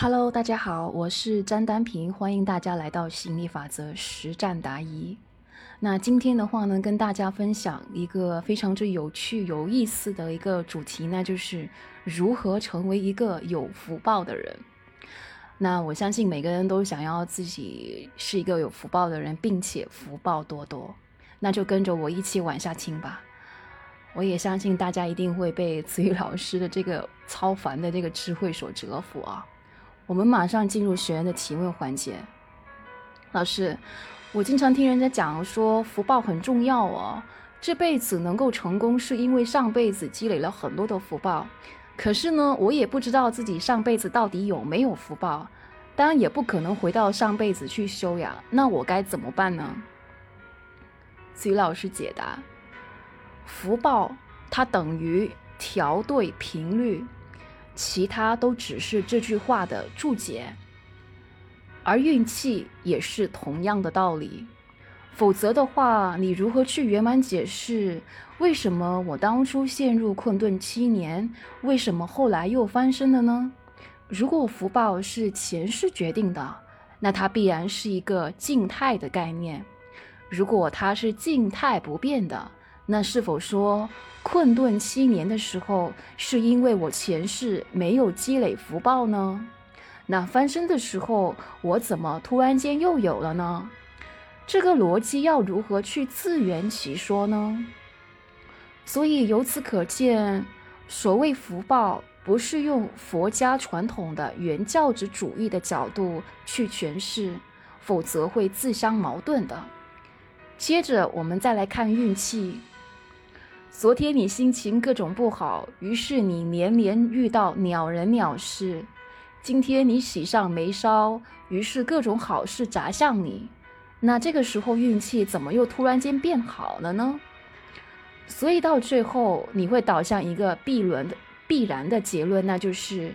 Hello，大家好，我是张丹平，欢迎大家来到吸引力法则实战答疑。那今天的话呢，跟大家分享一个非常之有趣、有意思的一个主题，那就是如何成为一个有福报的人。那我相信每个人都想要自己是一个有福报的人，并且福报多多。那就跟着我一起往下听吧。我也相信大家一定会被子宇老师的这个超凡的这个智慧所折服啊。我们马上进入学员的提问环节。老师，我经常听人家讲说福报很重要哦，这辈子能够成功是因为上辈子积累了很多的福报。可是呢，我也不知道自己上辈子到底有没有福报，当然也不可能回到上辈子去修呀。那我该怎么办呢？子宇老师解答：福报它等于调对频率。其他都只是这句话的注解，而运气也是同样的道理。否则的话，你如何去圆满解释为什么我当初陷入困顿七年，为什么后来又翻身了呢？如果福报是前世决定的，那它必然是一个静态的概念；如果它是静态不变的，那是否说？困顿七年的时候，是因为我前世没有积累福报呢？那翻身的时候，我怎么突然间又有了呢？这个逻辑要如何去自圆其说呢？所以由此可见，所谓福报，不是用佛家传统的原教旨主义的角度去诠释，否则会自相矛盾的。接着，我们再来看运气。昨天你心情各种不好，于是你连连遇到鸟人鸟事。今天你喜上眉梢，于是各种好事砸向你。那这个时候运气怎么又突然间变好了呢？所以到最后你会导向一个必然的必然的结论，那就是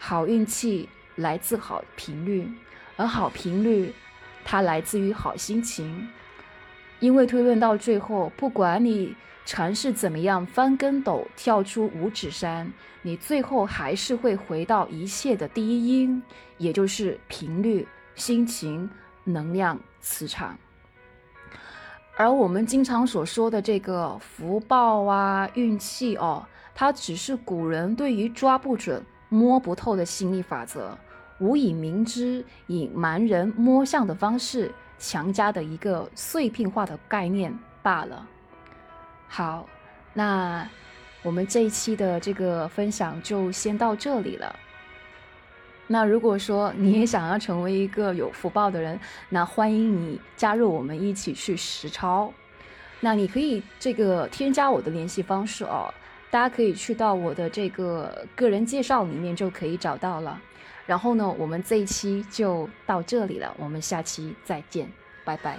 好运气来自好频率，而好频率它来自于好心情。因为推论到最后，不管你。尝试怎么样翻跟斗跳出五指山，你最后还是会回到一切的第一因，也就是频率、心情、能量、磁场。而我们经常所说的这个福报啊、运气哦，它只是古人对于抓不准、摸不透的心理法则，无以明知、以盲人摸象的方式强加的一个碎片化的概念罢了。好，那我们这一期的这个分享就先到这里了。那如果说你也想要成为一个有福报的人，那欢迎你加入我们一起去实操。那你可以这个添加我的联系方式哦，大家可以去到我的这个个人介绍里面就可以找到了。然后呢，我们这一期就到这里了，我们下期再见，拜拜。